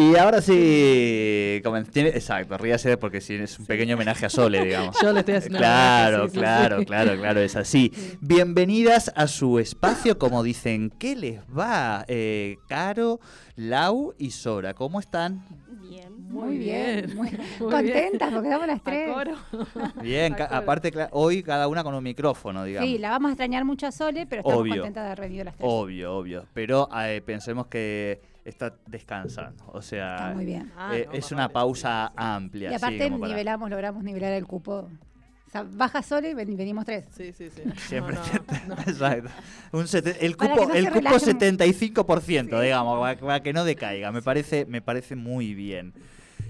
Y ahora sí, tiene- exacto, ríase porque sí, es un pequeño homenaje a Sole, digamos. Yo le estoy haciendo Claro, homenaje, sí, claro, sí. claro, claro, es así. Bienvenidas a su espacio, como dicen, ¿qué les va? Eh, Caro, Lau y Sora, ¿cómo están? Bien. Muy bien, muy, Muy contentas bien. porque damos las tres. Bien, aparte hoy cada una con un micrófono, digamos. Sí, la vamos a extrañar mucho a Sole, pero estamos Obvio. contentas de haber revivido las tres. Obvio, obvio, pero eh, pensemos que está descansando, o sea, Está muy bien. Ah, eh, no, es una vale. pausa amplia. Y aparte para- nivelamos, logramos nivelar el cupo. O sea, baja Sole y ven- venimos tres. Sí, sí, sí. Siempre No, no, no. Exacto. Un sete- el cupo, no el cupo relajen. 75%, digamos, para, para que no decaiga. Me parece, me parece muy bien.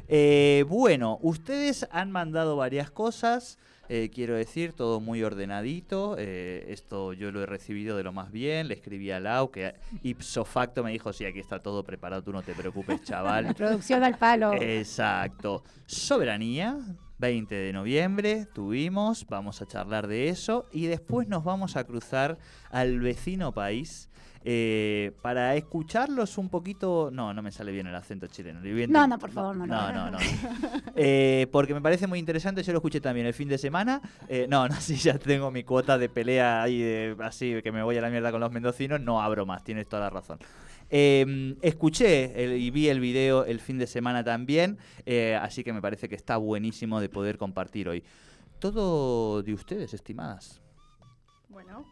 Eh, bueno, ustedes han mandado varias cosas. eh, quiero decir, todo muy ordenadito. eh, esto yo lo he recibido de lo más bien. Le escribí a Lau, que ipso facto me dijo: Sí, aquí está todo preparado, tú no te preocupes, La chaval. producción al palo. Exacto. Soberanía, 20 de noviembre, tuvimos, vamos a charlar de eso y después nos vamos a cruzar al vecino país eh, para escucharlos un poquito. No, no me sale bien el acento chileno. No, no, por favor, no, No, no. no, no. Eh, porque me parece muy interesante, yo lo escuché también el fin de semana. Eh, no, no, sí, ya tengo mi cuota de pelea ahí, de- así que me voy a la mierda con los mendocinos, no abro más, tienes toda la razón. Eh, escuché el- y vi el video el fin de semana también, eh, así que me parece que está buenísimo de poder compartir hoy. Todo de ustedes, estimadas. Bueno,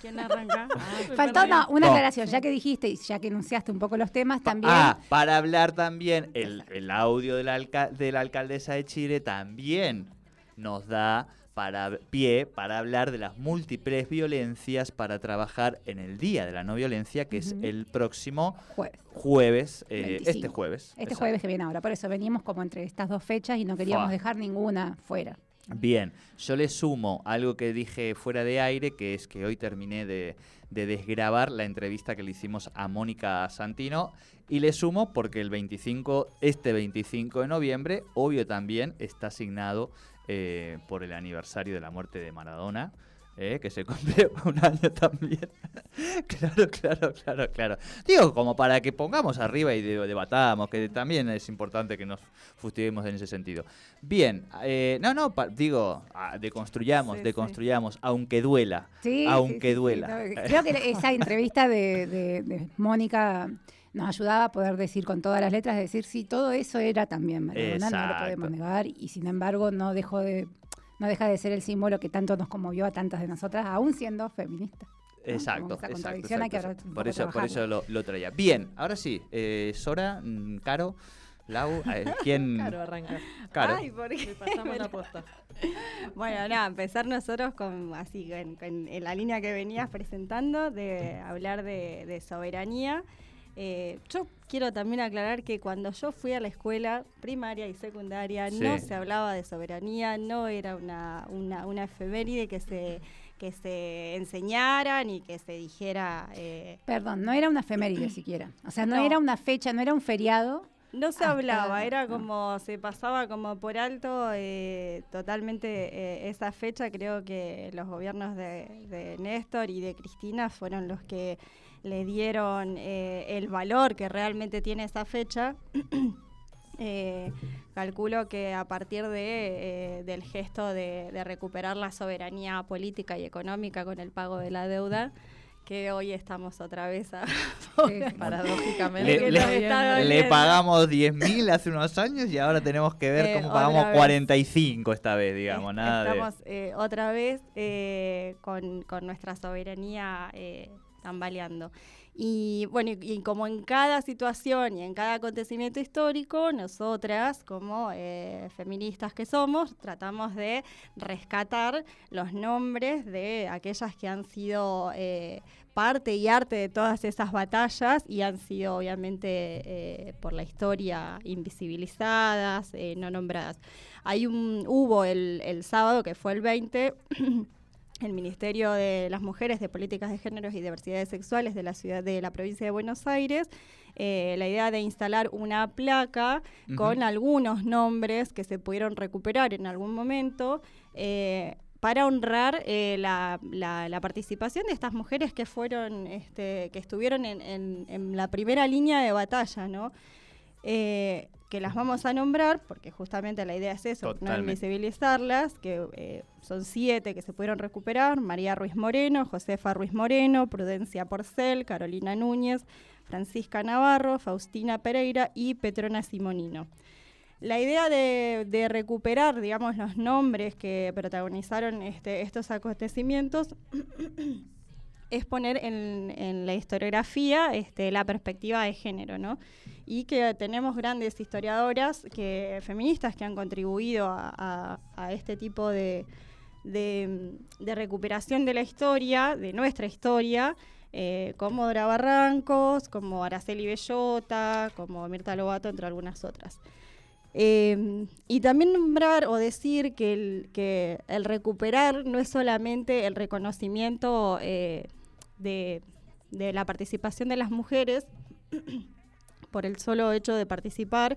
¿quién arranca? Faltó no, una No. aclaración, ya que dijiste y ya que enunciaste un poco los temas, también Ah, para hablar también, el, el audio de la, alca- de la alcaldesa de Chile también nos da para pie para hablar de las múltiples violencias para trabajar en el Día de la No Violencia, que es el próximo jueves. jueves, eh, 25. este jueves. Este exacto. jueves que viene ahora. Por eso venimos como entre estas dos fechas y no queríamos Fua. dejar ninguna fuera. Bien, yo le sumo algo que dije fuera de aire, que es que hoy terminé de, de desgrabar la entrevista que le hicimos a Mónica Santino, y le sumo porque el 25, este 25 de noviembre, obvio también está asignado eh, por el aniversario de la muerte de Maradona. Eh, que se cumple un año también. claro, claro, claro, claro. Digo, como para que pongamos arriba y de- debatamos, que también es importante que nos fustiguemos en ese sentido. Bien, eh, no, no, digo, deconstruyamos, Sí, sí. deconstruyamos, aunque duela. Sí, Aunque duela. no, creo que esa entrevista de, de- de Mónica nos ayudaba a poder decir con todas las letras, decir, sí, todo eso era también Maradona, no lo podemos negar, y sin embargo no dejó de, no deja de ser el símbolo que tanto nos conmovió a tantas de nosotras, aún siendo feminista. ¿no? Exacto, exacto, contradicción hay que exacto, un Por eso, por eso lo, lo traía. Bien, ahora sí, eh, Sora, mm, Caro, Lau, eh, ¿quién? Claro, arranca. Caro. Ay, ¿por qué? Pasamos la posta. Bueno, nada, empezar nosotros con así, en la línea que venías presentando, de hablar de, de soberanía. Eh, yo quiero también aclarar que cuando yo fui a la escuela primaria y secundaria Sí. no se hablaba de soberanía, no era una, una, una efeméride que se, que se enseñara ni que se dijera. eh, Perdón, no era una efeméride siquiera. O sea, no, No. era una fecha, no era un feriado. No se hablaba, era no. como, se pasaba como por alto eh, totalmente eh, esa fecha. Creo que los gobiernos de, de Néstor y de Cristina fueron los que le dieron eh, el valor que realmente tiene esa fecha. Eh, calculo que a partir de, eh, del gesto de, de recuperar la soberanía política y económica con el pago de la deuda, que hoy estamos otra vez a... Sí. Paradójicamente. Le- que le- Le pagamos 10.000 hace unos años y ahora tenemos que ver Eh, cómo pagamos vez. 45 esta vez, digamos, nada de... Estamos eh, otra vez eh, con, con nuestra soberanía eh, tambaleando. Y bueno, y, y como en cada situación y en cada acontecimiento histórico, nosotras, como eh, feministas que somos, tratamos de rescatar los nombres de aquellas que han sido eh, parte y arte de todas esas batallas y han sido obviamente eh, por la historia invisibilizadas, eh, no nombradas. Hay un, hubo el, el sábado, que fue el 20, el Ministerio de las Mujeres de Políticas de Géneros y Diversidades Sexuales de la ciudad de la provincia de Buenos Aires, eh, la idea de instalar una placa con algunos nombres que se pudieron recuperar en algún momento. eh, para honrar eh, la, la- la participación de estas mujeres que fueron, este, que estuvieron en, en- en la primera línea de batalla, ¿no? Eh, que las vamos a nombrar, porque justamente la idea es eso, no Totalmente. invisibilizarlas, que eh, son siete que se pudieron recuperar, María Ruiz Moreno, Josefa Ruiz Moreno, Prudencia Porcel, Carolina Núñez, Francisca Navarro, Faustina Pereira y Petrona Simonino. La idea de, de recuperar, digamos, los nombres que protagonizaron este, estos acontecimientos es poner en, en la historiografía este, la perspectiva de género, ¿no? Y que tenemos grandes historiadoras que, feministas que han contribuido a, este tipo de, recuperación de la historia, de nuestra historia, eh, como Dora Barrancos, como Araceli Bellota, como Mirta Lobato, entre algunas otras. Eh, y también nombrar o decir que el, que el recuperar no es solamente el reconocimiento eh, de, de la participación de las mujeres por el solo hecho de participar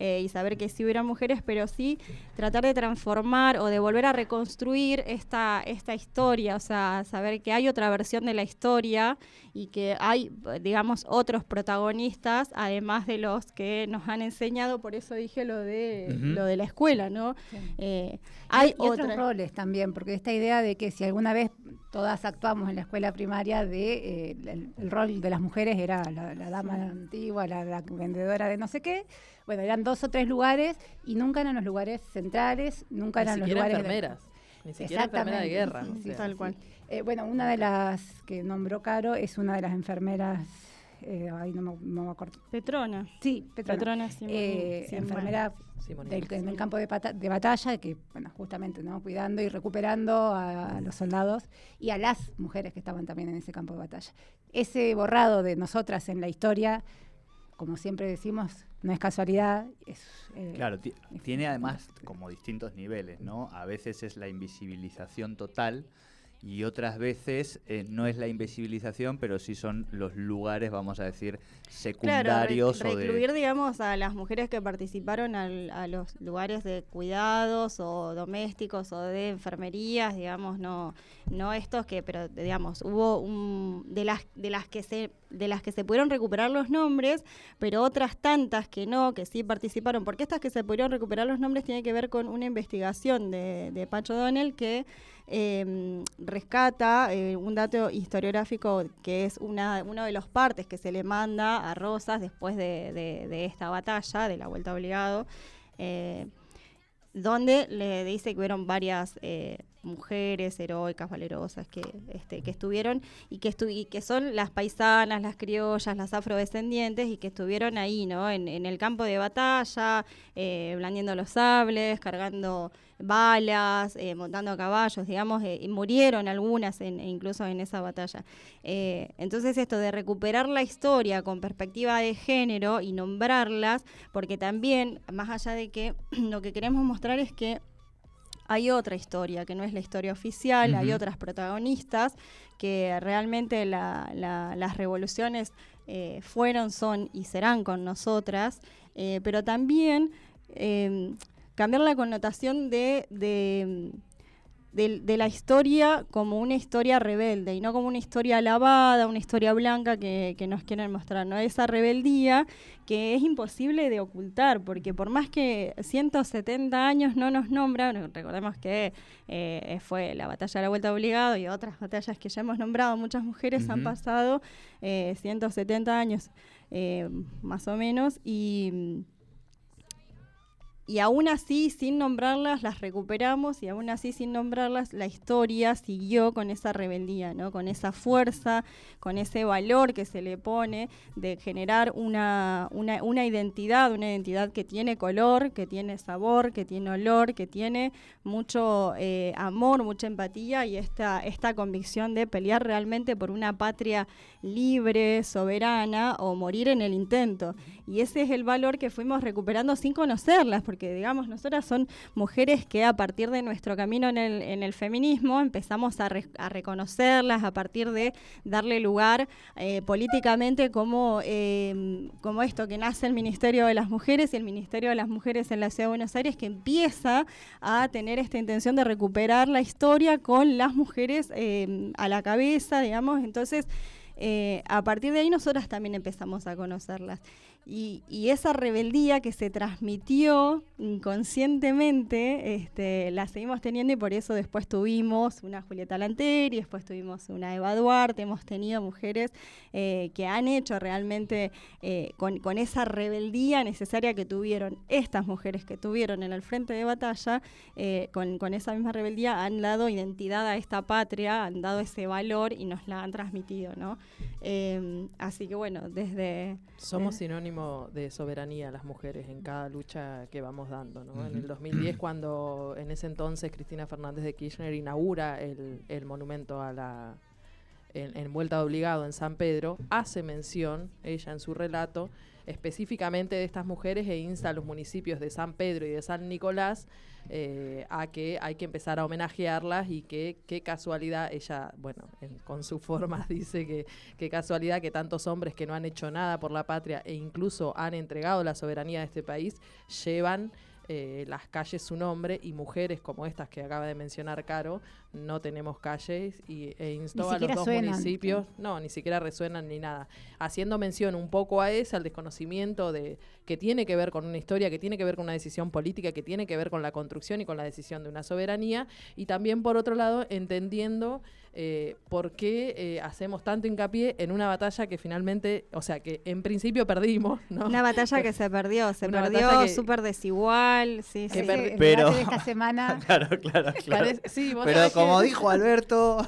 eh, y saber que sí hubiera mujeres, pero sí tratar de transformar o de volver a reconstruir esta, esta historia, o sea, saber que hay otra versión de la historia y que hay, digamos, otros protagonistas, además de los que nos han enseñado, por eso dije lo de, lo de la escuela, ¿no? Sí. Eh, hay y otros otra- roles también, porque esta idea de que si alguna vez todas actuamos en la escuela primaria, de eh, el, el rol de las mujeres era la, la dama antigua, la, la vendedora de no sé qué. Bueno, eran dos o tres lugares y nunca eran los lugares centrales, nunca eran los lugares. de- enfermeras. Ni siquiera enfermera de Exactamente. guerra. Sí, o sí, sea. Tal cual. Eh, bueno, una de las que nombró Caro es una de las enfermeras, eh, ay, no me, no me acuerdo. Petrona. Sí, Petrona. Petrona Simón- Eh, Simón. enfermera Simón del, en el campo de, de batalla, que, bueno, justamente, ¿no? Cuidando y recuperando a, a los soldados y a las mujeres que estaban también en ese campo de batalla. Ese borrado de nosotras en la historia, como siempre decimos, no es casualidad. Es, eh, Claro, ti- tiene además como distintos niveles, ¿no? A veces es la invisibilización total y otras veces eh, no es la invisibilización, pero sí son los lugares, vamos a decir, secundarios Claro, o re- de... recluir, digamos, a las mujeres que participaron al- a los lugares de cuidados o domésticos o de enfermerías, digamos, no, no estos que, pero digamos, hubo un, de las de las que se de las que se pudieron recuperar los nombres, pero otras tantas que no, que sí participaron, porque estas que se pudieron recuperar los nombres tiene que ver con una investigación de, de Pacho Donnell que eh, rescata eh, un dato historiográfico que es una, uno de los partes que se le manda a Rosas después de, de- esta batalla, de la vuelta obligado, eh, donde le dice que hubieron varias eh, mujeres heroicas, valerosas, que, este, que estuvieron y que, y que son las paisanas, las criollas, las afrodescendientes y que estuvieron ahí, ¿no? En, en el campo de batalla, blandiendo los sables, cargando balas, eh, montando a caballos, digamos, eh, y murieron algunas en- incluso en esa batalla. Eh, entonces esto de recuperar la historia con perspectiva de género y nombrarlas, porque también, más allá de que lo que queremos mostrar es que hay otra historia, que no es la historia oficial, hay otras protagonistas, que realmente la- la- las revoluciones eh, fueron, son y serán con nosotras, eh, pero también eh, cambiar la connotación de, de, de- de la historia como una historia rebelde y no como una historia alabada, una historia blanca que, que nos quieren mostrar, ¿no? Esa rebeldía que es imposible de ocultar, porque por más que 170 años no nos nombran, recordemos que eh, fue la batalla de la Vuelta Obligado y otras batallas que ya hemos nombrado, muchas mujeres han pasado eh, 170 años eh, más o menos y y aún así, sin nombrarlas, las recuperamos y aún así, sin nombrarlas, la historia siguió con esa rebeldía, ¿no? con esa fuerza, con ese valor que se le pone de generar una, una, una identidad, una identidad que tiene color, que tiene sabor, que tiene olor, que tiene mucho eh, amor, mucha empatía y esta, esta convicción de pelear realmente por una patria libre, soberana o morir en el intento. Y ese es el valor que fuimos recuperando sin conocerlas, porque digamos, nosotras son mujeres que a partir de nuestro camino en el, en el feminismo empezamos a, a reconocerlas, a partir de darle lugar eh, políticamente como, eh, como esto que nace el Ministerio de las Mujeres y el Ministerio de las Mujeres en la Ciudad de Buenos Aires, que empieza a tener esta intención de recuperar la historia con las mujeres eh, a la cabeza, digamos, entonces... Eh, a partir de ahí nosotras también empezamos a conocerlas. Y, esa rebeldía que se transmitió inconscientemente, este, la seguimos teniendo y por eso después tuvimos una Julieta Lanteri, después tuvimos una Eva Duarte, hemos tenido mujeres eh, que han hecho realmente eh, con, esa rebeldía necesaria que tuvieron estas mujeres que tuvieron en el frente de batalla, eh, con, con esa misma rebeldía han dado identidad a esta patria, han dado ese valor y nos la han transmitido, ¿no? Así que bueno, desde... Somos Eh. De soberanía las mujeres en cada lucha que vamos dando. ¿no? En el 2010, cuando en ese entonces Cristina Fernández de Kirchner inaugura el, el monumento a la en, en Vuelta de Obligado en San Pedro, hace mención, ella en su relato, específicamente de estas mujeres e insta a los municipios de San Pedro y de San Nicolás eh, a que hay que empezar a homenajearlas y que qué casualidad, ella, bueno, en- con su forma dice que qué casualidad que tantos hombres que no han hecho nada por la patria e incluso han entregado la soberanía de este país llevan eh, las calles su nombre y mujeres como estas que acaba de mencionar Caro no tenemos calles y, e instó a los dos suenan. municipios no ni siquiera resuenan ni nada haciendo mención un poco a ese al desconocimiento de que tiene que ver con una historia que tiene que ver con una decisión política que tiene que ver con la construcción y con la decisión de una soberanía y también por otro lado entendiendo eh, por qué eh, hacemos tanto hincapié en una batalla que finalmente, o sea, que en principio perdimos, ¿no? Una batalla que se perdió, se Una perdió súper desigual, sí, que sí. Pero- de esta semana Claro, claro, claro. Parece- sí, vos Pero que- como dijo Alberto,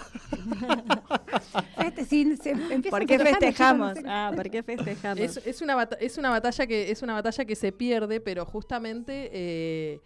este, sí, se empieza ¿Por qué festejamos? chicos, no sé. Ah, ¿por qué festejamos? Es, es una es una batalla que es una batalla que se pierde, pero justamente eh,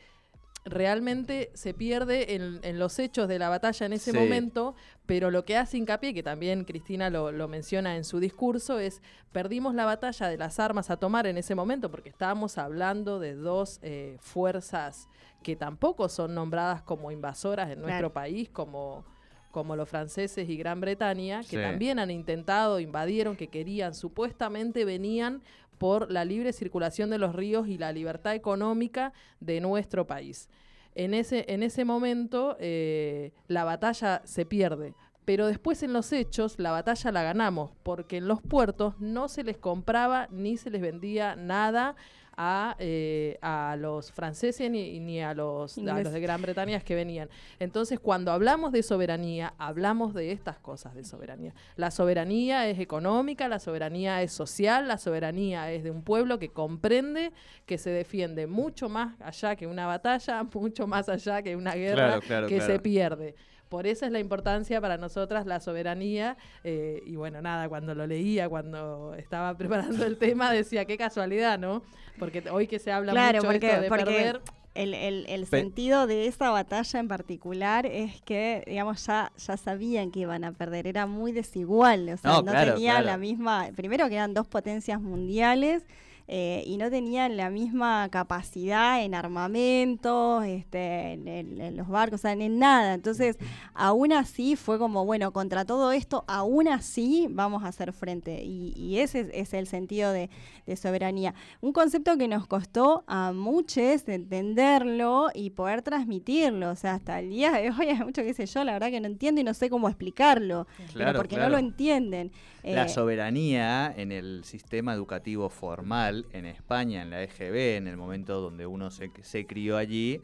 realmente se pierde en, en los hechos de la batalla en ese Sí. momento, pero lo que hace hincapié, que también Cristina lo, lo menciona en su discurso, es perdimos la batalla de las armas a tomar en ese momento, porque estábamos hablando de dos eh, fuerzas que tampoco son nombradas como invasoras en nuestro Claro. país, como como los franceses y Gran Bretaña, que Sí. también han intentado, invadieron, que querían, supuestamente venían por la libre circulación de los ríos y la libertad económica de nuestro país. En ese, en ese momento eh, la batalla se pierde, pero después en los hechos la batalla la ganamos, porque en los puertos no se les compraba ni se les vendía nada a, eh, a los franceses ni, ni a los, a los de Gran Bretaña que venían. Entonces, cuando hablamos de soberanía, hablamos de estas cosas de soberanía. La soberanía es económica, la soberanía es social, la soberanía es de un pueblo que comprende que se defiende mucho más allá que una batalla, mucho más allá que una guerra Claro, claro, que claro. se pierde. Por eso es la importancia para nosotras la soberanía. eh, y bueno, nada, cuando lo leía, cuando estaba preparando el tema, decía, qué casualidad, ¿no? Porque hoy que se habla Claro, mucho porque- esto de porque perder, El, el- el sentido de esa batalla en particular es que, digamos, ya, ya sabían que iban a perder. Era muy desigual. O sea, No, no, claro, tenían claro. la misma. Primero que eran dos potencias mundiales. Eh, y no tenían la misma capacidad en armamentos, este, en, en- en los barcos, o sea, en nada. Entonces, aún así fue como, bueno, contra todo esto, aún así vamos a hacer frente. Y, y ese es, es el sentido de, de soberanía. Un concepto que nos costó a muchos entenderlo y poder transmitirlo. O sea, hasta el día de hoy hay mucho que sé yo, la verdad que no entiendo y no sé cómo explicarlo. Claro, porque claro. no lo entienden. La Eh, soberanía en el sistema educativo formal en España, en la EGB, en el momento donde uno se, se crió allí,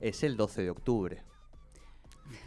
es el 12 de octubre.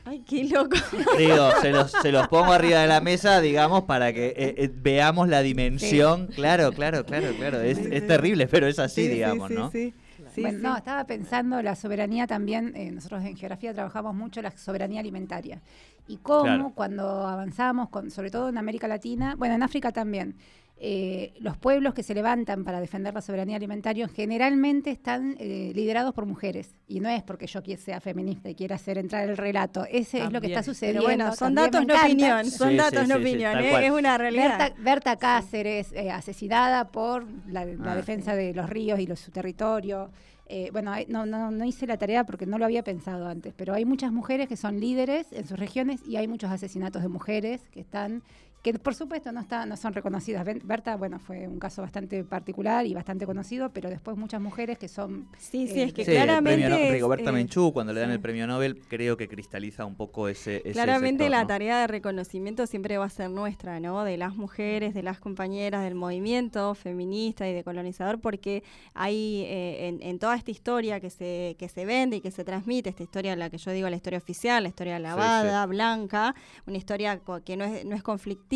Ay, qué loco. Digo, se los, se los pongo arriba de la mesa, digamos, para que eh, eh, veamos la dimensión. Claro, claro, claro, claro. Es, Sí, es sí. terrible, pero es así, Sí, sí, digamos, sí, ¿no? sí. Sí, bueno, sí. no, estaba pensando la soberanía también, eh, nosotros en geografía trabajamos mucho la soberanía alimentaria. Y cómo Claro. cuando avanzamos, con, sobre todo en América Latina, bueno, en África también, eh, los pueblos que se levantan para defender la soberanía alimentaria generalmente están eh, liderados por mujeres. Y no es porque yo sea feminista y quiera hacer entrar el relato, ese es lo que está Pero sucediendo. bueno, son también datos, no opinión. Son Sí, datos, sí, no sí, opinión. ¿eh? Es una realidad. Berta, Berta Cáceres, eh, asesinada por la, la Ah, defensa de los ríos y los, su territorio. Eh, bueno, no, no, no hice la tarea porque no lo había pensado antes, pero hay muchas mujeres que son líderes en sus regiones y hay muchos asesinatos de mujeres que están que por supuesto no están no son reconocidas. Berta, bueno, fue un caso bastante particular y bastante conocido, pero después muchas mujeres que son Sí, sí, eh, es que Sí, el claramente. premio No- es, Rigoberta eh, Menchú, cuando le dan sí. el premio Nobel, creo que cristaliza un poco ese, ese Claramente sector, la ¿no? tarea de reconocimiento siempre va a ser nuestra, ¿no? De las mujeres, de las compañeras del movimiento feminista y de colonizador, porque hay eh, en, en toda esta historia que se, que se vende y que se transmite, esta historia, la que yo digo, la historia oficial, la historia lavada, blanca, una historia que no es, no es conflictiva,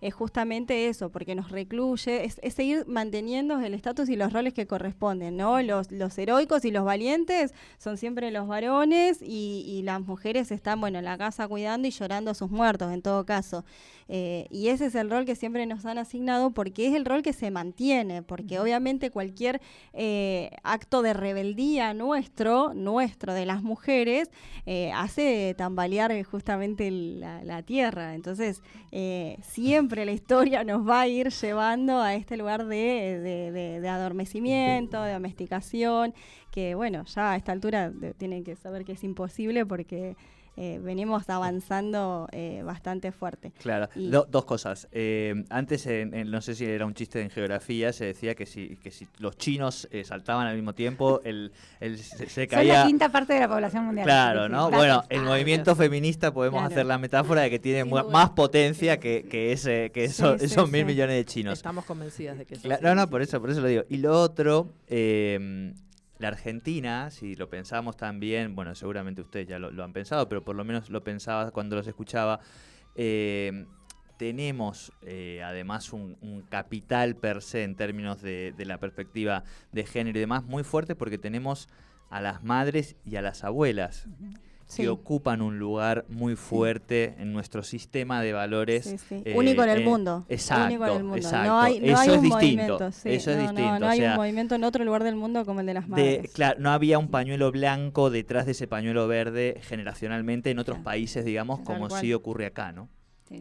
es justamente eso, porque nos recluye, es, es seguir manteniendo el estatus y los roles que corresponden, ¿no? Los, los heroicos y los valientes son siempre los varones y, y las mujeres están, bueno, en la casa cuidando y llorando a sus muertos, en todo caso. Eh, y ese es el rol que siempre nos han asignado porque es el rol que se mantiene, porque obviamente cualquier eh, acto de rebeldía nuestro, nuestro, de las mujeres, eh, hace tambalear justamente la, la tierra. Entonces, siempre la historia nos va a ir llevando a este lugar de, de- de- de adormecimiento, de domesticación, que bueno, ya a esta altura tienen que saber que es imposible porque eh, venimos avanzando eh, bastante fuerte. Claro, Do- dos cosas. Eh, antes, en- en- no sé si era un chiste en geografía, se decía que si, que si los chinos eh, saltaban al mismo tiempo, el, el- se, se son la caía... quinta parte de la población mundial. Claro, ¿no? Bueno, el movimiento feminista podemos Claro. hacer la metáfora de que tiene más potencia que, que, ese, que eso- sí, esos mil sí. millones de chinos. Estamos convencidas de que eso no, no, por eso, por eso lo digo. Y lo otro, eh, la Argentina, si lo pensamos también, bueno, seguramente ustedes ya lo, han pensado, pero por lo menos lo pensaba cuando los escuchaba. eh, tenemos eh, además un, capital per se en términos de la perspectiva de género y demás muy fuerte porque tenemos a las madres y a las abuelas Sí. que ocupan un lugar muy fuerte en nuestro sistema de valores. Eh, Único en el eh, mundo. Exacto, Único en el mundo. exacto. No hay, no Eso hay es distinto. Eso es No, distinto. No, o hay sea, un movimiento en otro lugar del mundo como el de las de- madres. claro, no había un pañuelo blanco detrás de ese pañuelo verde generacionalmente en otros Claro. países, digamos, como sí ocurre acá, ¿no?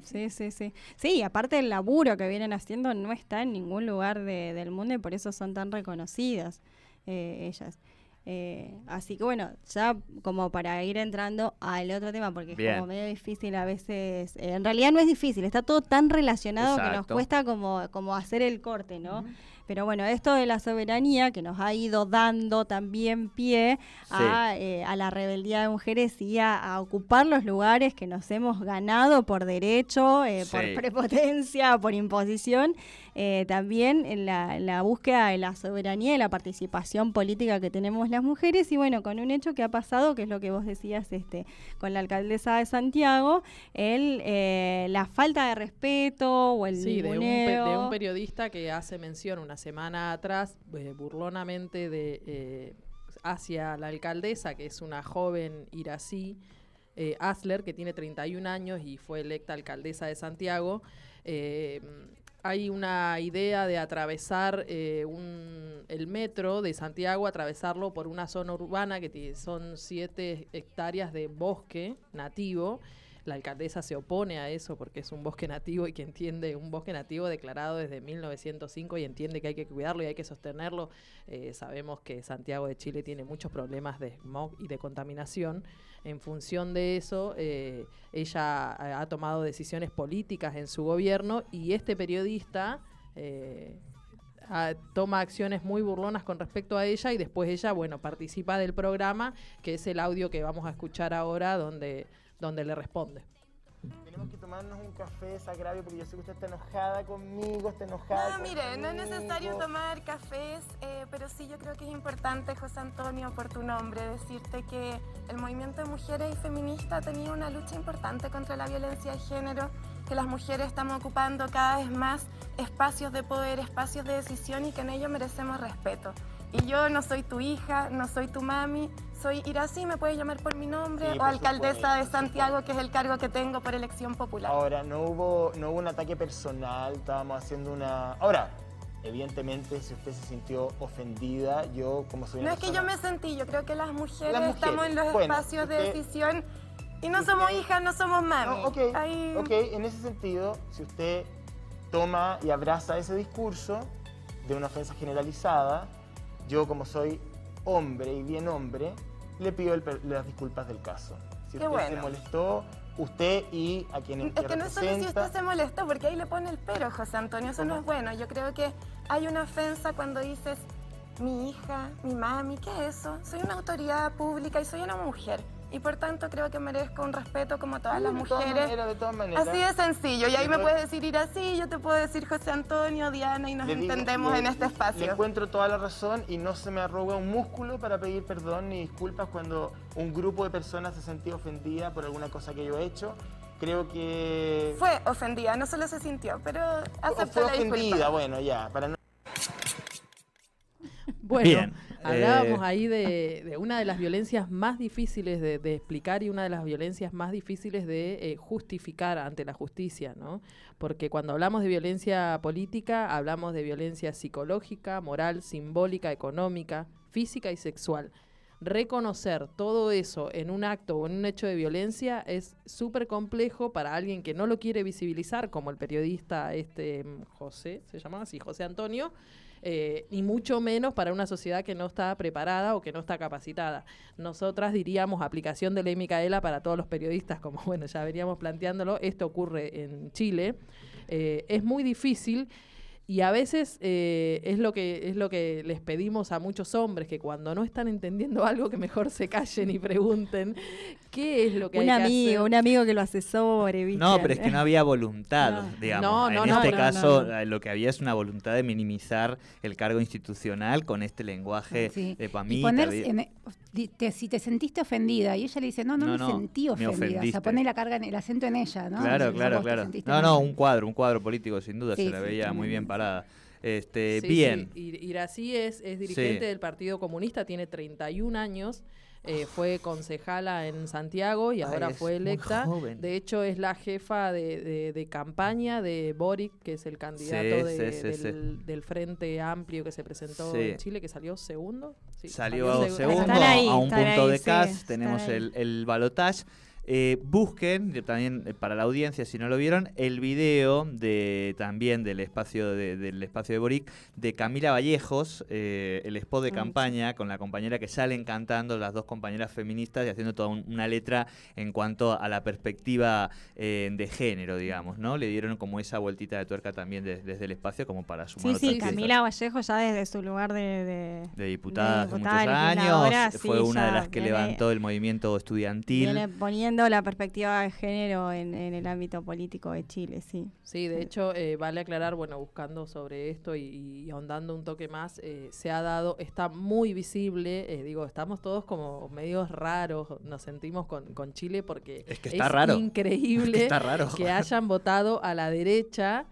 Sí, sí. Sí, sí, aparte el laburo que vienen haciendo no está en ningún lugar de- del mundo y por eso son tan reconocidas eh, ellas. Eh, así que bueno, ya como para ir entrando al otro tema, porque Bien. es como medio difícil a veces, eh, en realidad no es difícil, está todo tan relacionado que nos cuesta como, como hacer el corte, ¿no? Pero bueno, esto de la soberanía que nos ha ido dando también pie a, eh, a la rebeldía de mujeres y a, a ocupar los lugares que nos hemos ganado por derecho, eh, por prepotencia, por imposición. Eh, también en la, en la búsqueda de la soberanía y la participación política que tenemos las mujeres. Y bueno, con un hecho que ha pasado, que es lo que vos decías este, con la alcaldesa de Santiago, el, eh, la falta de respeto o el Sí, de un, de un periodista que hace mención una semana atrás, eh, burlonamente, de eh, hacia la alcaldesa, que es una joven irací, eh, Asler, que tiene 31 años y fue electa alcaldesa de Santiago. Eh, hay una idea de atravesar un- el metro de Santiago, atravesarlo por una zona urbana que son 7 hectáreas de bosque nativo. La alcaldesa se opone a eso porque es un bosque nativo y que entiende, un bosque nativo declarado desde 1905 y entiende que hay que cuidarlo y hay que sostenerlo. Eh, sabemos que Santiago de Chile tiene muchos problemas de smog y de contaminación. En función de eso, eh, ella ha, tomado decisiones políticas en su gobierno y este periodista... eh, toma acciones muy burlonas con respecto a ella y después ella, bueno, participa del programa, que es el audio que vamos a escuchar ahora, donde, donde le responde. Tenemos que tomarnos un café desagravio porque yo sé que usted está enojada conmigo, está enojada. No, mire, no es necesario conmigo. tomar cafés, eh, pero sí yo creo que es importante, José Antonio, por tu nombre, decirte que el movimiento de mujeres y feminista ha tenido una lucha importante contra la violencia de género, que las mujeres estamos ocupando cada vez más espacios de poder, espacios de decisión y que en ello merecemos respeto. Y yo no soy tu hija, no soy tu mami, soy Irací, me puedes llamar por mi nombre, Sí, o alcaldesa supuesto, de Santiago, que es el cargo que tengo por elección popular. Ahora, no hubo, no hubo un ataque personal, estábamos haciendo una... Ahora, evidentemente, si usted se sintió ofendida, yo como soy una No es que yo me sentí, yo creo que las mujeres, Las mujeres, estamos en los bueno, espacios de usted- decisión y no usted- somos hijas, no somos mami. No, ok, Ahí- ok, en ese sentido, si usted toma y abraza ese discurso de una ofensa generalizada, yo como soy hombre y bien hombre, le pido el las disculpas del caso. Si Qué usted se bueno. molestó, usted y a quien Es que no es solo si representa, usted se molestó, porque ahí le pone el pero, José Antonio, eso no es bueno. Yo creo que hay una ofensa cuando dices mi hija, mi mami, ¿qué es eso? Soy una autoridad pública y soy una mujer. Y por tanto creo que merezco un respeto como todas las de todas mujeres. maneras, de todas maneras, Así de sencillo. Y ahí Le me puedes decir ir así, yo te puedo decir José Antonio, Diana, y nos le digo- entendemos le- en este Le espacio. encuentro toda la razón y no se me arruga un músculo para pedir perdón ni disculpas cuando un grupo de personas se sentía ofendida por alguna cosa que yo he hecho. Creo que... Fue ofendida, no solo se sintió, pero aceptó fue la ofendida, bueno, ya, para no... Bueno, Bien, hablábamos eh, ahí de, de una de las violencias más difíciles de, de explicar y una de las violencias más difíciles de eh, justificar ante la justicia, ¿no? Porque cuando hablamos de violencia política, hablamos de violencia psicológica, moral, simbólica, económica, física y sexual. Reconocer todo eso en un acto o en un hecho de violencia es súper complejo para alguien que no lo quiere visibilizar, como el periodista este mm, José, se llamaba así, José Antonio, eh, y mucho menos para una sociedad que no está preparada o que no está capacitada. Nosotras diríamos aplicación de ley Micaela para todos los periodistas, como bueno, ya veníamos planteándolo, esto ocurre en Chile. Eh, es muy difícil y a veces eh, es lo que es lo que les pedimos a muchos hombres que cuando no están entendiendo algo que mejor se callen y pregunten qué es lo que Un hay que amigo, hacer. un amigo que lo asesore, ¿viste? No, pero es que no había voluntad, No. digamos. No, no, en no, este no, caso, no, no. eh, lo que había es una voluntad de minimizar el cargo institucional con este lenguaje Sí. de Y Pamita. poner, de- en- te- si te sentiste ofendida y ella le dice, no, no, No, me no, sentí me ofendida. O sea, pone la carga, en el acento en ella, ¿no? Claro, claro, claro. No, no, un cuadro, un cuadro político, sin duda, Sí, se la sí, veía muy bien parada. Este, Sí, bien. sí. Ir- Irací es, es dirigente Sí. del Partido Comunista, tiene 31 años, eh, fue concejala en Santiago y ahora fue electa. De hecho, es la jefa de, de- de campaña de Boric, que es el candidato Sí, de- sí, sí, del, del Frente Amplio que se presentó Sí. en Chile, que salió segundo. Sí, Salió seg- segundo a un punto ahí, de sí, CAS, tenemos el, el balotage. Eh, busquen, yo también eh, para la audiencia, si no lo vieron, el video de también del espacio de, del espacio de Boric de Camila Vallejos, eh, el spot de Ah, campaña con la compañera que salen cantando, las dos compañeras feministas y haciendo toda un- una letra en cuanto a la perspectiva eh, de género, digamos, ¿no? Le dieron como esa vueltita de tuerca también de- desde el espacio como para sumar Sí, sí. Camila Vallejo ya desde su lugar de... de- de diputada hace diputada, muchos años, fue sí, una de las que levantó el movimiento estudiantil. Viene poniendo la perspectiva de género en, en el ámbito político de Chile, sí. Sí, de hecho, eh, vale aclarar, bueno, buscando sobre esto y, y ahondando un toque más, eh, se ha dado, está muy visible, eh, digo, estamos todos como medios raros, nos sentimos con, con Chile porque Es que está raro. increíble Que está raro. que hayan votado a la derecha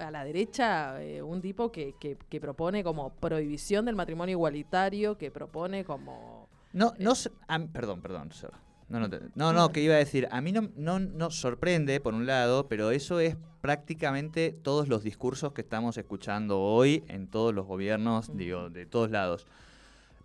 a la derecha eh, un tipo que, que, que propone como prohibición del matrimonio igualitario, que propone como... No, no, se- a perdón, perdón. No, no, te- no, no, que iba a decir, a mí no, no nos sorprende por un lado, pero eso es prácticamente todos los discursos que estamos escuchando hoy en todos los gobiernos, digo, de todos lados.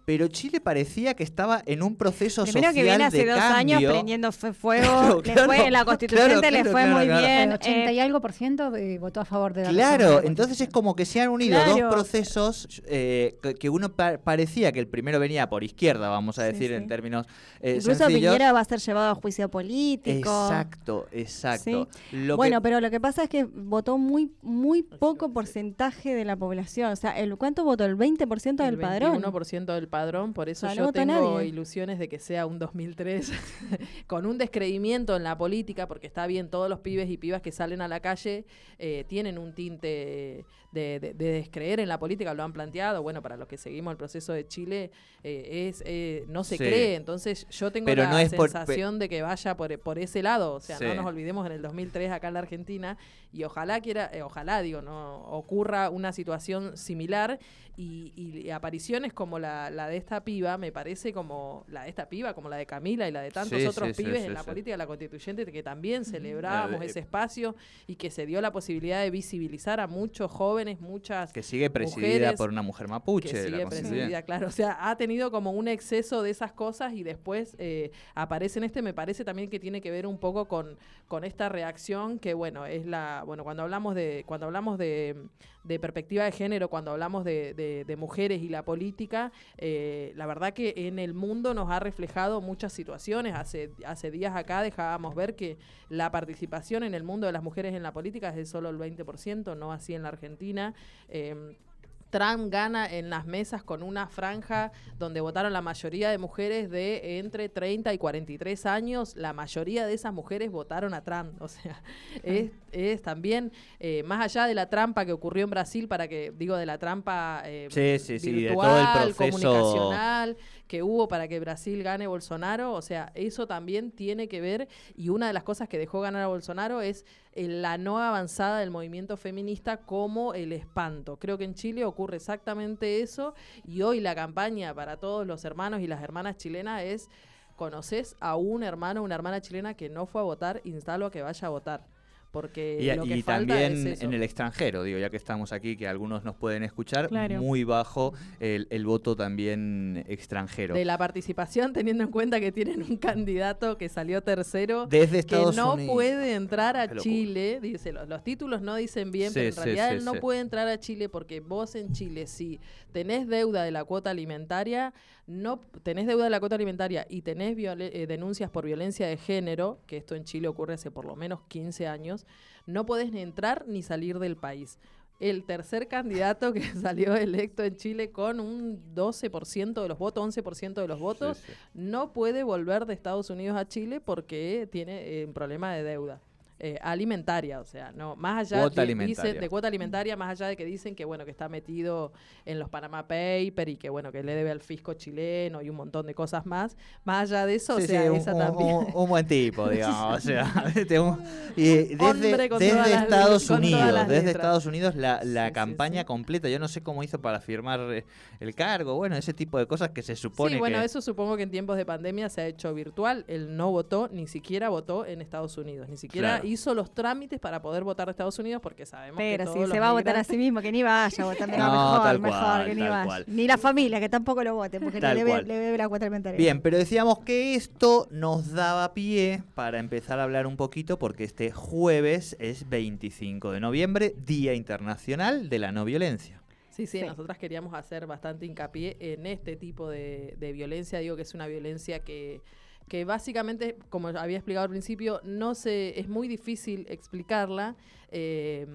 Pero Chile parecía que estaba en un proceso Primero social que viene hace de dos cambio. años prendiendo fue- fuego, Claro, le claro, fue, la constituyente claro, le claro, fue claro, muy claro. bien. El 80 eh, y algo por ciento eh, votó a favor de la Claro, entonces es como que se han unido Claro. dos procesos eh, que, uno pa- parecía que el primero venía por izquierda, vamos a Sí, decir sí. en términos eh, incluso sencillos. Piñera va a ser llevado a juicio político. Exacto, exacto. Sí. Lo bueno, que- pero lo que pasa es que votó muy muy poco porcentaje de la población. O sea, el ¿cuánto votó? El 20% del el padrón. 21% del padrón, por eso no yo tengo ilusiones de que sea un 2003 con un descreimiento en la política, porque está bien, todos los pibes y pibas que salen a la calle eh, tienen un tinte de, de- de descreer en la política, lo han planteado, bueno, para los que seguimos el proceso de Chile, eh, es eh, no se Sí. cree, entonces yo tengo Pero la no es por- sensación de que vaya por, por ese lado, o sea, Sí. no nos olvidemos en el 2003 acá en la Argentina, y ojalá quiera, eh, ojalá digo, no ocurra una situación similar y, y apariciones como la, la de esta piba, me parece como la de esta piba, como la de Camila y la de tantos Sí, otros pibes en la política de la constituyente que también celebrábamos Eh, ese espacio y que se dio la posibilidad de visibilizar a muchos jóvenes, muchas que sigue presidida mujeres por una mujer mapuche. que la sigue presidida, claro. O sea, ha tenido como un exceso de esas cosas y después eh, aparece en este, me parece también que tiene que ver un poco con, con esta reacción que, bueno, es la, bueno, cuando hablamos de, cuando hablamos de, de perspectiva de género, cuando hablamos de, de- de mujeres y la política, eh, la verdad que en el mundo nos ha reflejado muchas situaciones. Hace, hace días acá dejábamos ver que la participación en el mundo de las mujeres en la política es de solo el 20%, no así en la Argentina. Em, Trump gana en las mesas con una franja donde votaron la mayoría de mujeres de entre 30 y 43 años. La mayoría de esas mujeres votaron a Trump. O sea, es, es también, eh, más allá de la trampa que ocurrió en Brasil, para que, digo, de la trampa eh, Sí, sí, sí, de virtual, todo el proceso- comunicacional que hubo para que Brasil gane Bolsonaro, o sea, eso también tiene que ver, y una de las cosas que dejó ganar a Bolsonaro es eh, la no avanzada del movimiento feminista como el espanto. Creo que en Chile ocurre exactamente eso, y hoy la campaña para todos los hermanos y las hermanas chilenas es, ¿conoces a un hermano o una hermana chilena que no fue a votar? Instalo a que vaya a votar. Porque Y, lo que y falta también es eso. en el extranjero, digo, ya que estamos aquí, que algunos nos pueden escuchar, Claro. muy bajo el, el voto también extranjero. de la participación, teniendo en cuenta que tienen un candidato que salió tercero, Desde que Estados no Unidos. puede entrar a. Chile, dice, los, los títulos no dicen bien, Sí, pero en sí, realidad sí, él no puede entrar a Chile porque vos en Chile, si tenés deuda de la cuota alimentaria, no tenés deuda de la cuota alimentaria y tenés eh, denuncias por violencia de género, que esto en Chile ocurre hace por lo menos 15 años, no podés ni entrar ni salir del país. El tercer candidato que salió electo en Chile con un 12% de los votos, 11% de los votos, Sí, sí. no puede volver de Estados Unidos a Chile porque tiene eh, un problema de deuda. Eh, alimentaria, o sea, no más allá de, dicen- de cuota alimentaria, más allá de que dicen que bueno que está metido en los Panama Papers y que bueno que le debe al fisco chileno y un montón de cosas más, más allá de eso, Sí, o sea, sí, esa un- también un- un buen tipo, digamos. o sea, este, un- y desde, las Estados Unidos, desde letras. Estados Unidos la, la Sí, campaña completa. Yo no sé cómo hizo para firmar eh, el cargo, bueno, ese tipo de cosas que se supone Sí, bueno, que... eso supongo que en tiempos de pandemia se ha hecho virtual. Él no votó, ni siquiera votó en Estados Unidos, ni siquiera Claro. Hizo los trámites para poder votar a Estados Unidos porque sabemos Pero que si se va a votar a sí mismo, que ni vaya a votar. No, mejor, tal mejor, cual, que ni tal vaya. cual. Ni la familia, que tampoco lo vote, porque Tal le debe, le debe la cuota alimentaria. Bien, pero decíamos que esto nos daba pie para empezar a hablar un poquito porque este jueves es 25 de noviembre, Día Internacional de la No Violencia. Sí, sí, Sí. nosotras queríamos hacer bastante hincapié en este tipo de, de violencia. Digo que es una violencia que, que básicamente, como había explicado al principio, no se, es muy difícil explicarla. Eh,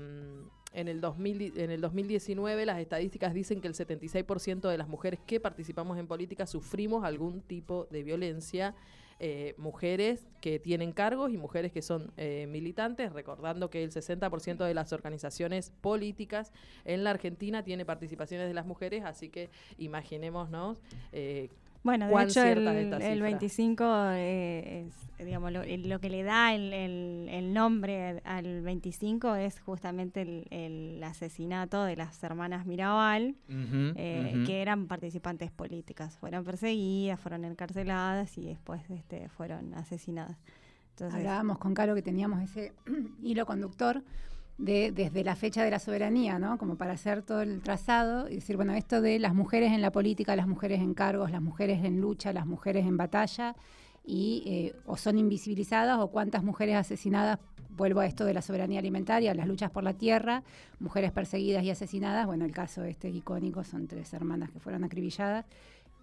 en el, 2000, di- en el 2019 las estadísticas dicen que el 76% de las mujeres que participamos en política sufrimos algún tipo de violencia. Eh, mujeres que tienen cargos y mujeres que son eh, militantes, recordando que el 60% de las organizaciones políticas en la Argentina tiene participaciones de las mujeres, así que imaginémonos Bueno, de hecho, el, el cifra. 25 eh, es, digamos, lo, que le da el, el- el nombre al 25 es justamente el, el asesinato de las hermanas Mirabal, eh, que eran participantes políticas. Fueron perseguidas, fueron encarceladas y después este, fueron asesinadas. Entonces, Hablábamos con Caro que teníamos ese hilo conductor de, desde la fecha de la soberanía, ¿no? Como para hacer todo el trazado y decir, bueno, esto de las mujeres en la política, las mujeres en cargos, las mujeres en lucha, las mujeres en batalla, y eh, o son invisibilizadas o cuántas mujeres asesinadas, vuelvo a esto de la soberanía alimentaria, las luchas por la tierra, mujeres perseguidas y asesinadas, bueno, el caso este icónico son tres hermanas que fueron acribilladas,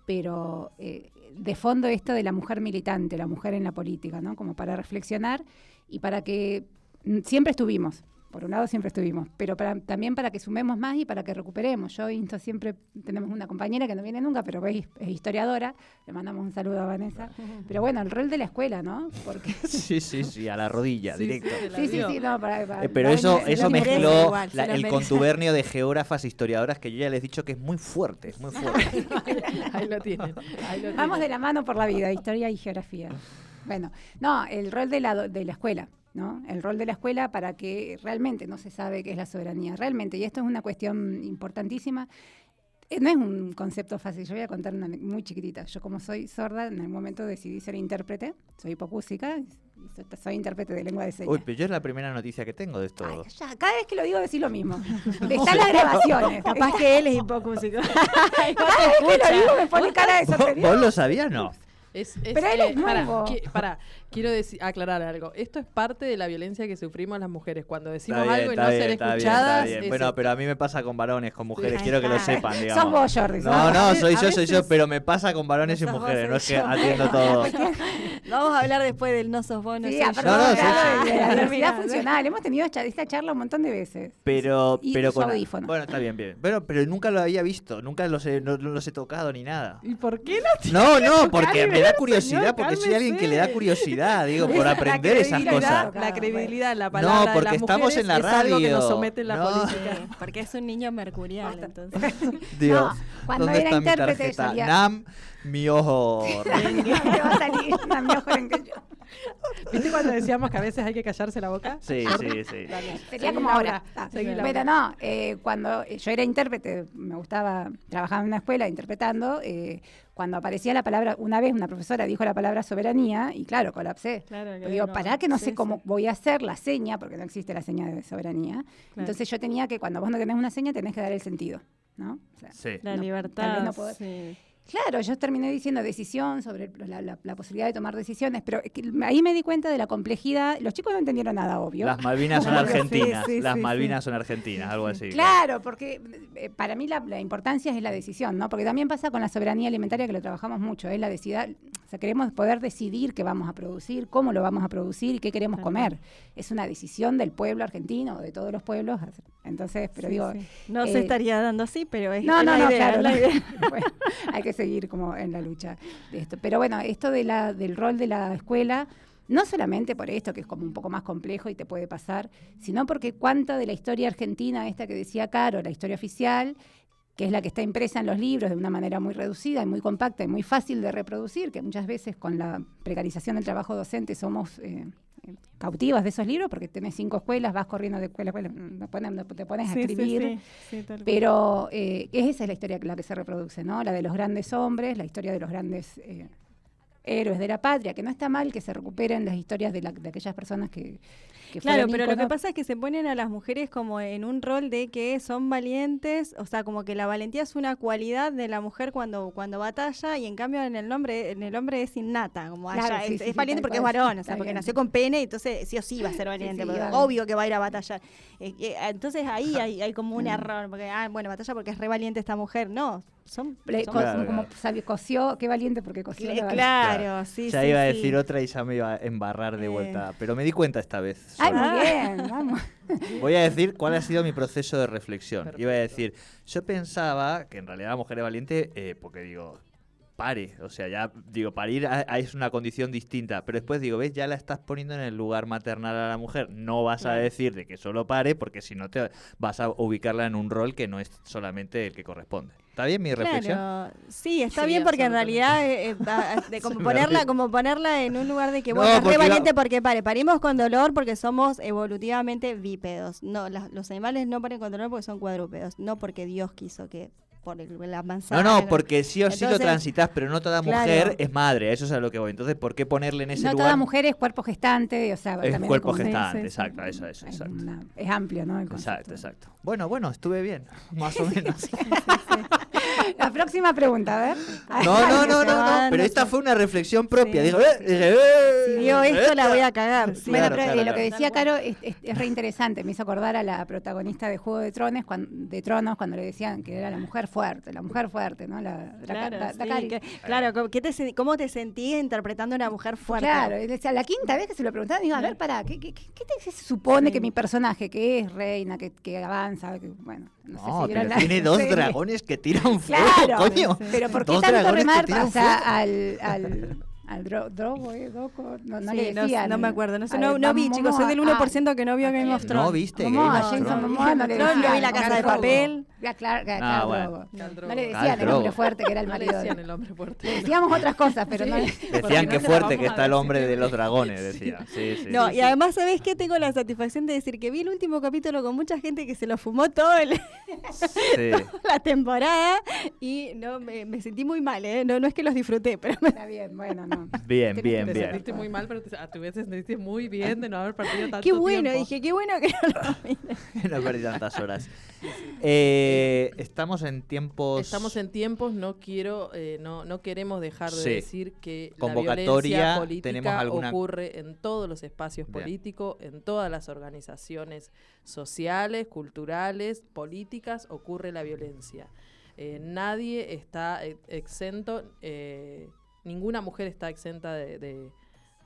pero eh, de fondo esto de la mujer militante, la mujer en la política, ¿no? Como para reflexionar y para que mm, siempre estuvimos, por un lado siempre estuvimos, pero para, también para que sumemos más y para que recuperemos. Yo insto siempre, tenemos una compañera que no viene nunca, pero es, es historiadora, le mandamos un saludo a Vanessa. Pero bueno, el rol de la escuela, ¿no? Porque Sí, sí, sí, a la rodilla, Sí, directo. sí, sí, sí, no, para, para- Eh, pero eso, eso mezcló igual, la- el merece. contubernio de geógrafas, historiadoras, que yo ya les he dicho que es muy fuerte, es muy fuerte. Ahí lo tienen. ahí lo Vamos de la mano por la vida, historia y geografía. Bueno, no, el rol de la, do- de la escuela, ¿no? El rol de la escuela para que realmente no se sabe qué es la soberanía, realmente, y esto es una cuestión importantísima. Eh, No es un concepto fácil, yo voy a contar una muy chiquitita. Yo como soy sorda, en algún momento decidí ser intérprete, soy hipocúsica, soy, intérprete de lengua de señas. Uy, pero yo es la primera noticia que tengo de esto. Ay, ya, cada vez que lo digo decís lo mismo. Están las grabaciones. Capaz que él es hipocúsico. cada vez que lo digo me pone cara de ¿Vos, sorprendida. vos lo sabías? No. Es, es, Pero él es pará, nuevo. qui- pará, quiero decir, aclarar algo. Esto es parte de la violencia que sufrimos las mujeres. Cuando decimos bien, algo y no bien, ser está bien, escuchadas. está bien. es Bueno, esto. pero a mí me pasa con varones, con mujeres, quiero que lo sepan, digamos. Sos vos, Jordi. No, no, soy yo, soy yo, pero me pasa con varones y mujeres, no es que atiendo todo. Vamos a hablar después del no sos vos, no Sí, soy yo. No, no, sí, la- sí. de la diversidad funcional. Hemos tenido esta, charla un montón de veces. Pero, Y pero con audífono. Bueno, está bien, bien. Pero, pero nunca lo había visto, nunca los he, no, los he tocado ni nada. ¿Y por qué no? No, no, porque me da curiosidad, señor, porque soy alguien que le da curiosidad, digo, por aprender esas cosas. La credibilidad, la palabra No, porque de las estamos mujeres en la es algo que nos radio. somete en la No. política. Sí, porque es un niño mercurial, entonces. Dios, No, cuando ¿dónde era está mi intérprete tarjeta? salía- Nam, mi ojo. Va a salir que yo. ¿Viste cuando decíamos que a veces hay que callarse la boca? Sí, sí, sí. Dale. Sería Seguí, como ahora. Ah. Pero no, eh, cuando yo era intérprete, me gustaba, trabajaba en una escuela interpretando, eh, cuando aparecía la palabra, una vez una profesora dijo la palabra soberanía y claro, colapsé. Claro, Pero digo, no, pará que no sí, sé cómo sí. voy a hacer la seña, porque no existe la seña de soberanía. Entonces yo tenía que, cuando vos no tenés una seña, tenés que dar el sentido, ¿no? O sea, Sí. La No, tal libertad. vez no puedo- sí. Claro, yo terminé diciendo decisión sobre la, la- la posibilidad de tomar decisiones, pero es que ahí me di cuenta de la complejidad. Los chicos no entendieron nada, obvio. Las Malvinas son sí, argentinas. sí, Las sí, Malvinas son argentinas, algo así. Claro, porque eh, para mí la, la importancia es la decisión, ¿no? Porque también pasa con la soberanía alimentaria que lo trabajamos mucho, es la sea, queremos poder decidir qué vamos a producir, cómo lo vamos a producir y qué queremos comer. Es una decisión del pueblo argentino, de todos los pueblos. Entonces, pero Sí, digo, sí. No eh, se estaría dando así, pero es, no, no, la no, claro. es la no. idea. Bueno, hay que seguir como en la lucha de esto. Pero bueno, esto de la, del rol de la escuela, no solamente por esto, que es como un poco más complejo y te puede pasar, sino porque cuánta de la historia argentina, esta que decía Caro, la historia oficial, que es la que está impresa en los libros de una manera muy reducida y muy compacta y muy fácil de reproducir, que muchas veces con la precarización del trabajo docente somos eh, cautivas de esos libros, porque tenés cinco escuelas, vas corriendo de escuela a escuela, te pones, te pones a Sí, escribir. sí, sí. Pero eh, esa es la historia que- la que se reproduce, ¿no? La de los grandes hombres, la historia de los grandes eh, héroes de la patria, que no está mal que se recuperen las historias de, la- de aquellas personas que, que Claro, pero lo que pasa es que se ponen a las mujeres como en un rol de que son valientes, o sea, como que la valentía es una cualidad de la mujer cuando cuando batalla y en cambio en el hombre en el hombre es innata, como Claro, allá, sí, es, sí, es sí, valiente porque es varón, o sea, porque bien. nació con pene, entonces sí o sí va a ser valiente, porque obvio que va a ir a batallar. Eh, eh, entonces ahí hay, hay como un error, porque ah, bueno, batalla porque es re valiente esta mujer, no, son, Le- son- co- Claro, como claro. sabe- cosió, qué valiente porque cosió. Cl- la- claro, sí, ya sí, iba a decir otra y ya me iba a embarrar de Eh. vuelta. Pero me di cuenta esta vez. Ay, muy bien, vamos. Voy a decir cuál ha sido mi proceso de reflexión. Perfecto. Iba a decir, yo pensaba que en realidad la mujer es valiente eh, porque digo, pare. O sea, ya digo, parir a- a- es una condición distinta. Pero después digo, ¿ves? Ya la estás poniendo en el lugar maternal a la mujer. No vas a Claro. decir de que solo pare porque si no te vas a ubicarla en un rol que no es solamente el que corresponde. ¿Está bien mi reflexión? Claro, sí, está Sí, bien porque en realidad eh, eh, da- de como ponerla, como ponerla en un lugar de que No, bueno, es re valiente porque pare, parimos con dolor porque somos evolutivamente bípedos. No, las- los animales no paren con dolor porque son cuadrúpedos, no porque Dios quiso que por el- la No, manzana. no, porque sí o sí lo transitas, pero no toda claro. mujer es madre, eso es a lo que voy. Entonces, ¿por qué ponerle en ese No lugar? toda mujer es cuerpo gestante, o sea, Es también cuerpo gestante, exacto, eso, eso, Es exacto. una- Es amplio, ¿no? El Exacto, exacto. Bueno, bueno, estuve bien, más o menos. La próxima pregunta, a ver. No, no, no, no, no, pero no esta fue una reflexión propia. Sí. Digo, eh, dije, eh, Si vio esto, la voy a cagar. Sí, Bueno, claro, pero claro, eh, lo que decía Caro es, es, es re interesante. Me hizo acordar a la protagonista de Juego de Tronos, cuando, de Tronos cuando le decían que era la mujer fuerte, la mujer fuerte, ¿no? La, la- Claro, la- sí, Dakari. que- claro, ¿cómo- ¿qué te, sen- ¿cómo te sentías interpretando a una mujer fuerte? Claro, la quinta vez que se lo preguntaban, digo, a ver, pará, ¿qué, qué, qué- qué te se supone Sí. que mi personaje, que es reina, que, que avanza, que, bueno, no, sé No, si vieron pero la tiene dos dragones que tiran fuego, Claro, coño. pero ¿por qué Dos tanto remar tiran o sea, fuego. al, al, al dro, drogo, eh, Doco? No, no Sí, le no, decían. no me acuerdo, no sé, no, no vi, chicos, soy del Ah, 1% que no vio Game of Thrones. No viste Game of Jason Thrones. No le No, vi La Casa de. Papel. Ya, claro, Ah, Khal bueno. Drogo. Khal No le decían el hombre fuerte, que era el No le marido. decían de- el hombre fuerte. Le decíamos otras cosas, pero no. Decían que fuerte que está el hombre de los dragones, decía. Sí, sí. No, y además, ¿sabés qué? Tengo la satisfacción de decir que vi el último capítulo con mucha gente que se lo fumó todo el- Sí. la temporada y no me, me sentí muy mal, ¿eh? No, no es que los disfruté, pero Está bien, bueno, no. Bien, bien, Te bien. sentiste muy mal, pero te- a tu vez te sentiste muy bien de no haber perdido tanto qué bueno, tiempo. dije, qué bueno que no lo no perdí tantas horas. Eh, estamos en tiempos. Estamos en tiempos, no quiero, eh, no, no queremos dejar de Sí. decir que Convocatoria, la violencia política tenemos alguna- ocurre en todos los espacios políticos, en todas las organizaciones sociales, culturales, políticas, ocurre la violencia. Eh, nadie está exento, eh, ninguna mujer está exenta de, de-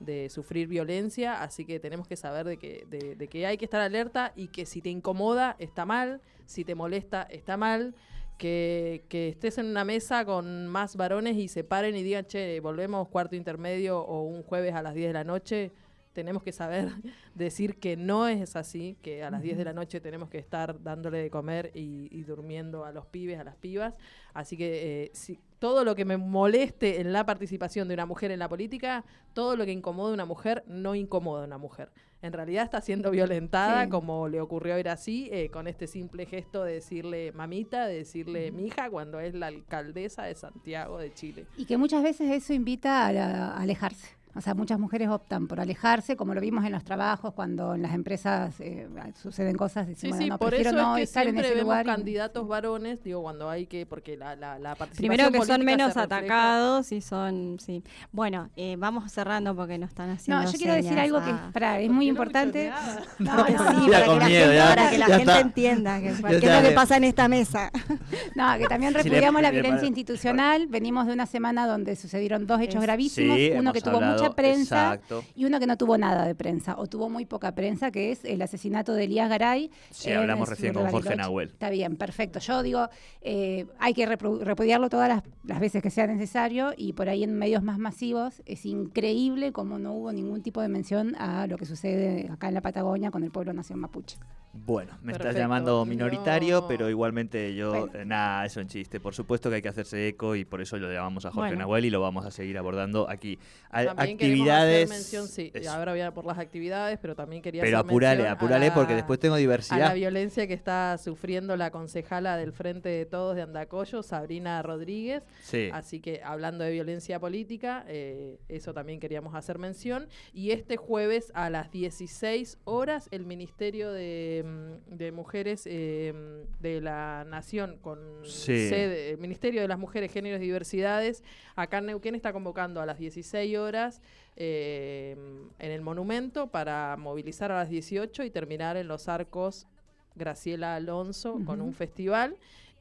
de sufrir violencia, así que tenemos que saber de que, de, de que hay que estar alerta y que si te incomoda está mal, si te molesta está mal, que, que estés en una mesa con más varones y se paren y digan, che, volvemos cuarto intermedio o un jueves a las 10 de la noche, tenemos que saber decir que no es así, que a las 10 de la noche tenemos que estar dándole de comer y, y durmiendo a los pibes, a las pibas. Así que eh, si, todo lo que me moleste en la participación de una mujer en la política, todo lo que incomode a una mujer, no incomoda a una mujer. En realidad está siendo violentada, Sí. como le ocurrió a Irací, eh, con este simple gesto de decirle mamita, de decirle mija, cuando es la alcaldesa de Santiago de Chile. Y que muchas veces eso invita a, la- a alejarse. O sea, muchas mujeres optan por alejarse, como lo vimos en los trabajos, cuando en las empresas eh, suceden cosas, Sí, dicen, sí, bueno, no, por prefiero eso no es que estar en ese vemos lugar. y- candidatos varones, digo, cuando hay que, porque la, la, la participación Primero que son menos atacados y son, sí. Bueno, eh, vamos cerrando porque nos están haciendo No, yo quiero decir algo que pará, es muy importante. No, no, sí, para con que la miedo, gente, ya- para que la ya gente está. entienda que, Ya qué es lo que pasa en esta mesa. No, que también repudiamos la si violencia institucional. Venimos de una semana donde sucedieron dos hechos gravísimos. Sí, uno que tuvo hablado, mucha prensa exacto. y uno que no tuvo nada de prensa, o tuvo muy poca prensa, que es el asesinato de Elías Garay. Sí, en hablamos recién con Jorge Bariloche. Nahuel. Está bien, perfecto. Yo digo, eh, hay que repudiarlo todas las, las veces que sea necesario y por ahí en medios más masivos es increíble cómo no hubo ningún tipo de mención a lo que sucede acá en la Patagonia con el pueblo nación mapuche. Bueno, me estás llamando minoritario, No. pero igualmente yo, Bueno. eh, nada, eso en chiste. Por supuesto que hay que hacerse eco y por eso lo llamamos a Jorge Bueno. Nahuel y lo vamos a seguir abordando aquí. A- También actividades. mención, sí, eso. ahora voy a por las actividades, pero también quería Pero hacer apurale, apurale la- porque después tengo a la diversidad. violencia que está sufriendo la concejala del Frente de Todos de Andacollo, Sabrina Rodríguez. Sí. Así que hablando de violencia política, eh, eso también queríamos hacer mención. Y este jueves a las 16 horas, el Ministerio de, mm, de Mujeres eh, de la Nación, con Sí. sede, el Ministerio de las Mujeres, Géneros y Diversidades, acá en Neuquén está convocando a las 16 horas eh, en el monumento para movilizar a las 18 y terminar en los arcos Graciela Alonso con un festival.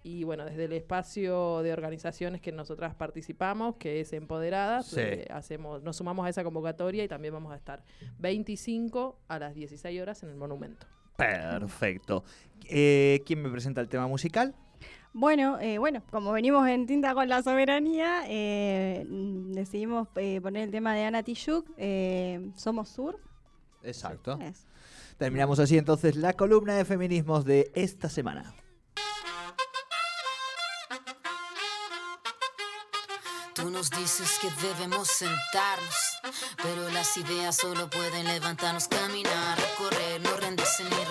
Y bueno, desde el espacio de organizaciones que nosotras participamos, que es Empoderadas, Sí. eh, hacemos, nos sumamos a esa convocatoria y también vamos a estar 25 a las 16 horas en el monumento. Perfecto. Eh, ¿Quién me presenta el tema musical? Bueno, eh, bueno, como venimos en tinta con la soberanía, eh, decidimos eh, poner el tema de Ana Tijoux, eh, Somos Sur. Exacto. Es. Terminamos así entonces la columna de feminismos de esta semana. Tú nos dices que debemos sentarnos, pero las ideas solo pueden levantarnos, caminar, recorrer, no rendirse ni